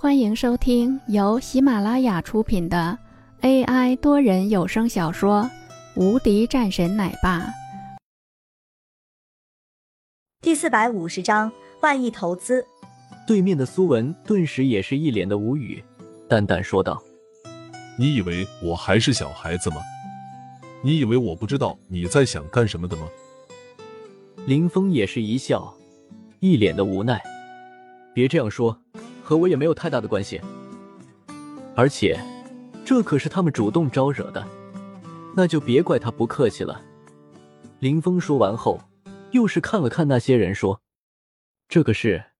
欢迎收听由喜马拉雅出品的 AI 多人有声小说《无敌战神奶爸》第四百五十章万亿投资。对面的苏文顿时也是一脸的无语，淡淡说道：“你以为我还是小孩子吗？你以为我不知道你在想干什么的吗？”林峰也是一笑，一脸的无奈：“别这样说。”和我也没有太大的关系，而且这可是他们主动招惹的，那就别怪他不客气了。林峰说完后，又是看了看那些人，说：“这个事，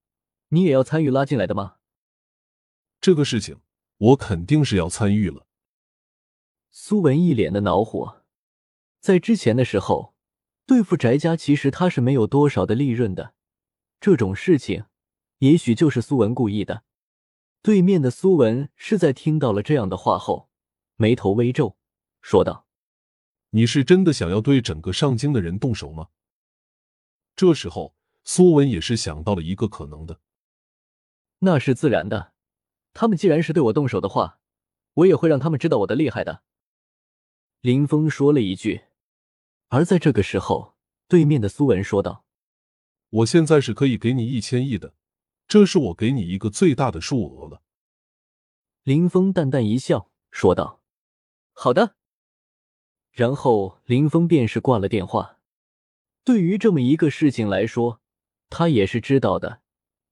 你也要参与拉进来的吗？”这个事情，我肯定是要参与了。苏文一脸的恼火，在之前的时候，对付翟家，其实他是没有多少的利润的，这种事情。也许就是苏文故意的。对面的苏文是在听到了这样的话后，眉头微皱，说道：“你是真的想要对整个上京的人动手吗？”这时候，苏文也是想到了一个可能的。那是自然的，他们既然是对我动手的话，我也会让他们知道我的厉害的。林峰说了一句。而在这个时候，对面的苏文说道：“我现在是可以给你一千亿的。”这是我给你一个最大的数额了。林峰淡淡一笑，说道：“好的。”然后林峰便是挂了电话。对于这么一个事情来说，他也是知道的，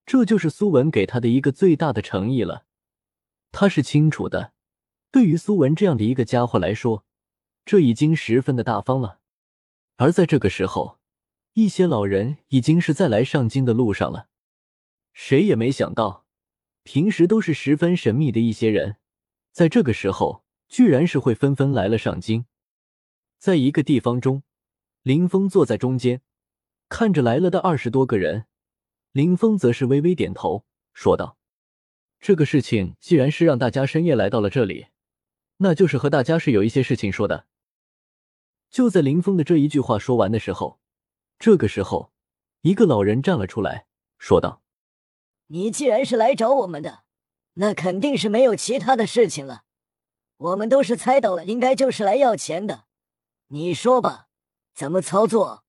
这就是苏文给他的一个最大的诚意了。他是清楚的，对于苏文这样的一个家伙来说，这已经十分的大方了。而在这个时候，一些老人已经是在来上京的路上了。谁也没想到，平时都是十分神秘的一些人，在这个时候居然是会纷纷来了上京。在一个地方中，林峰坐在中间，看着来了的二十多个人，林峰则是微微点头，说道：“这个事情既然是让大家深夜来到了这里，那就是和大家是有一些事情说的。”就在林峰的这一句话说完的时候，这个时候，一个老人站了出来，说道。你既然是来找我们的，那肯定是没有其他的事情了。我们都是猜到了，应该就是来要钱的。你说吧，怎么操作？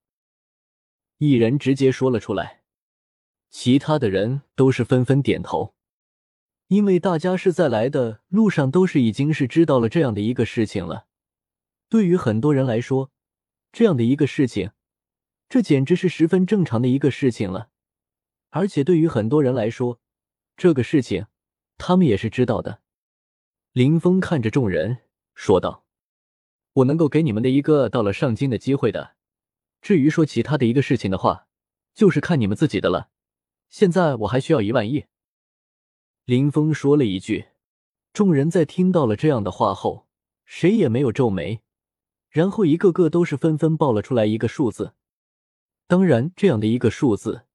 一人直接说了出来，其他的人都是纷纷点头，因为大家是在来的路上都是已经是知道了这样的一个事情了。对于很多人来说，这样的一个事情，这简直是十分正常的一个事情了。而且对于很多人来说，这个事情他们也是知道的。林峰看着众人说道：“我能够给你们的一个到了上京的机会的。至于说其他的一个事情的话，就是看你们自己的了。现在我还需要一万亿。”林峰说了一句。众人在听到了这样的话后，谁也没有皱眉，然后一个个都是纷纷报了出来一个数字。当然，这样的一个数字。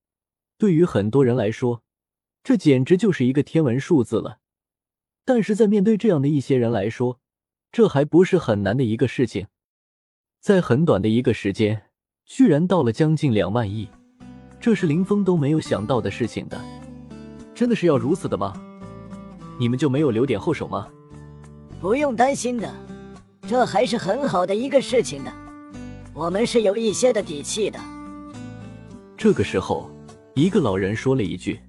对于很多人来说，这简直就是一个天文数字了。但是在面对这样的一些人来说，这还不是很难的一个事情。在很短的一个时间，居然到了将近两万亿，这是林峰都没有想到的事情的。真的是要如此的吗？你们就没有留点后手吗？不用担心的，这还是很好的一个事情的。我们是有一些的底气的。这个时候。一个老人说了一句，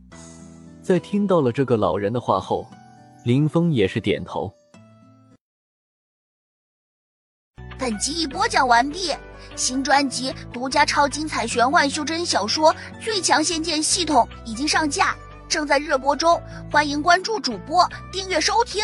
在听到了这个老人的话后，林峰也是点头。本集已播讲完毕，新专辑独家超精彩玄幻修真小说《最强仙剑系统》已经上架，正在热播中，欢迎关注主播，订阅收听。